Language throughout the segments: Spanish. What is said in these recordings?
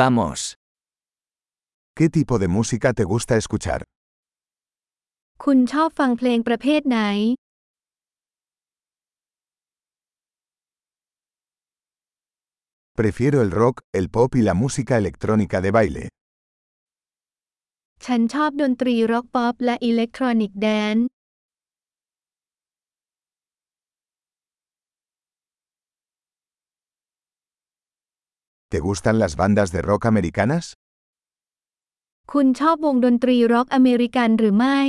Vamos. ¿Qué tipo de música te gusta escuchar? คุณชอบฟังเพลงประเภทไหน Prefiero el rock, el pop y la música electrónica de baile. baile. ¿Te gustan las bandas de rock americanas? คุณชอบวงดนตรีร็อกอเมริกันหรือไม่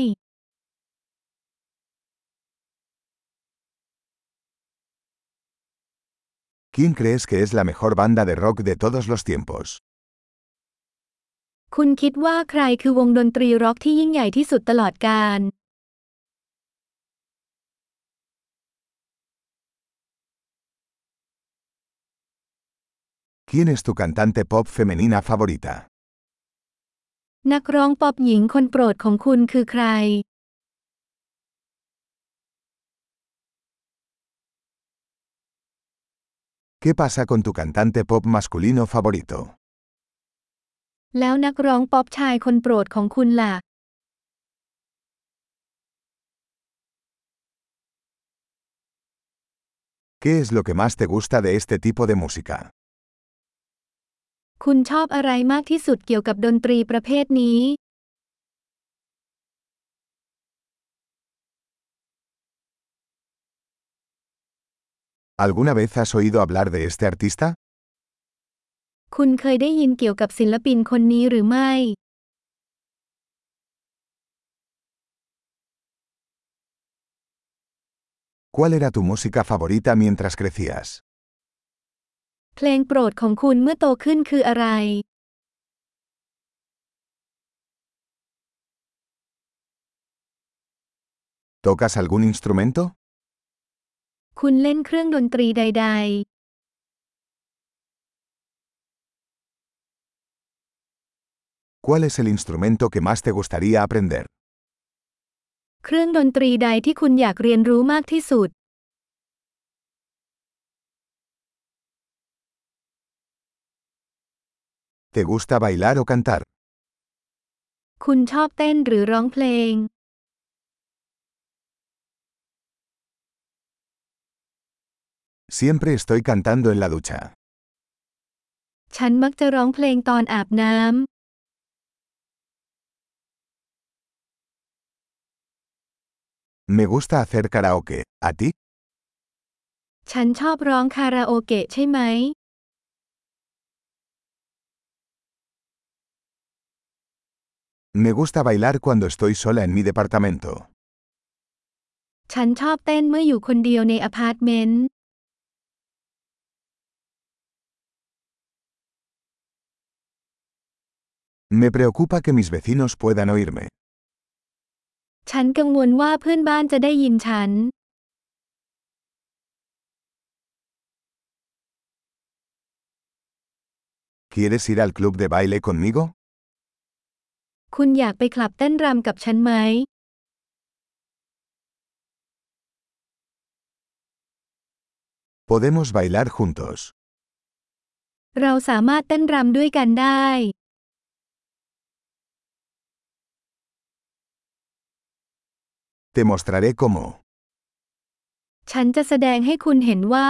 ¿Quién crees que es la mejor banda de rock de todos los tiempos? คุณคิดว่าใครคือวงดนตรีร็อกที่ยิ่งใหญ่ที่สุดตลอดกาล ¿Quién es tu cantante pop femenina favorita? ¿Qué pasa con tu cantante pop masculino favorito? ¿Qué es lo que más te gusta de este tipo de música? คุณชอบอะไรมากที่สุดเกี่ยวกับดนตรีประเภทนี้ ¿Alguna vez has oído hablar de este artista? คุณเคยได้ยินเกี่ยวกับศิลปินคนนี้หรือไม่ ¿Cuál era tu música favorita mientras crecías? พลงโปรดของคุณเมื่อโตขึ้นคืออะไร ¿Tocas algún instrumento? คุณเล่นเครื่องดนตรีใด ¿Cuál ๆ es el instrumento que más te gustaría aprender? เครื่องดนตรีใดที่คุณอยากเรียนรู้มากที่สุด ¿Te gusta bailar o cantar? Siempre estoy cantando en la ducha. Me gusta hacer karaoke. ¿A ti? ฉันชอบร้องคาราโอเกะใช่ไหม Me gusta bailar cuando estoy sola en mi departamento. Me preocupa que mis vecinos puedan oírme. ¿Quieres ir al club de baile conmigo? คุณอยากไปคลับเต้นรำกับฉันไหม Podemos bailar juntos. เราสามารถเต้นรำด้วยกันได้ Te mostraré cómo. ฉันจะแสดงให้คุณเห็นว่า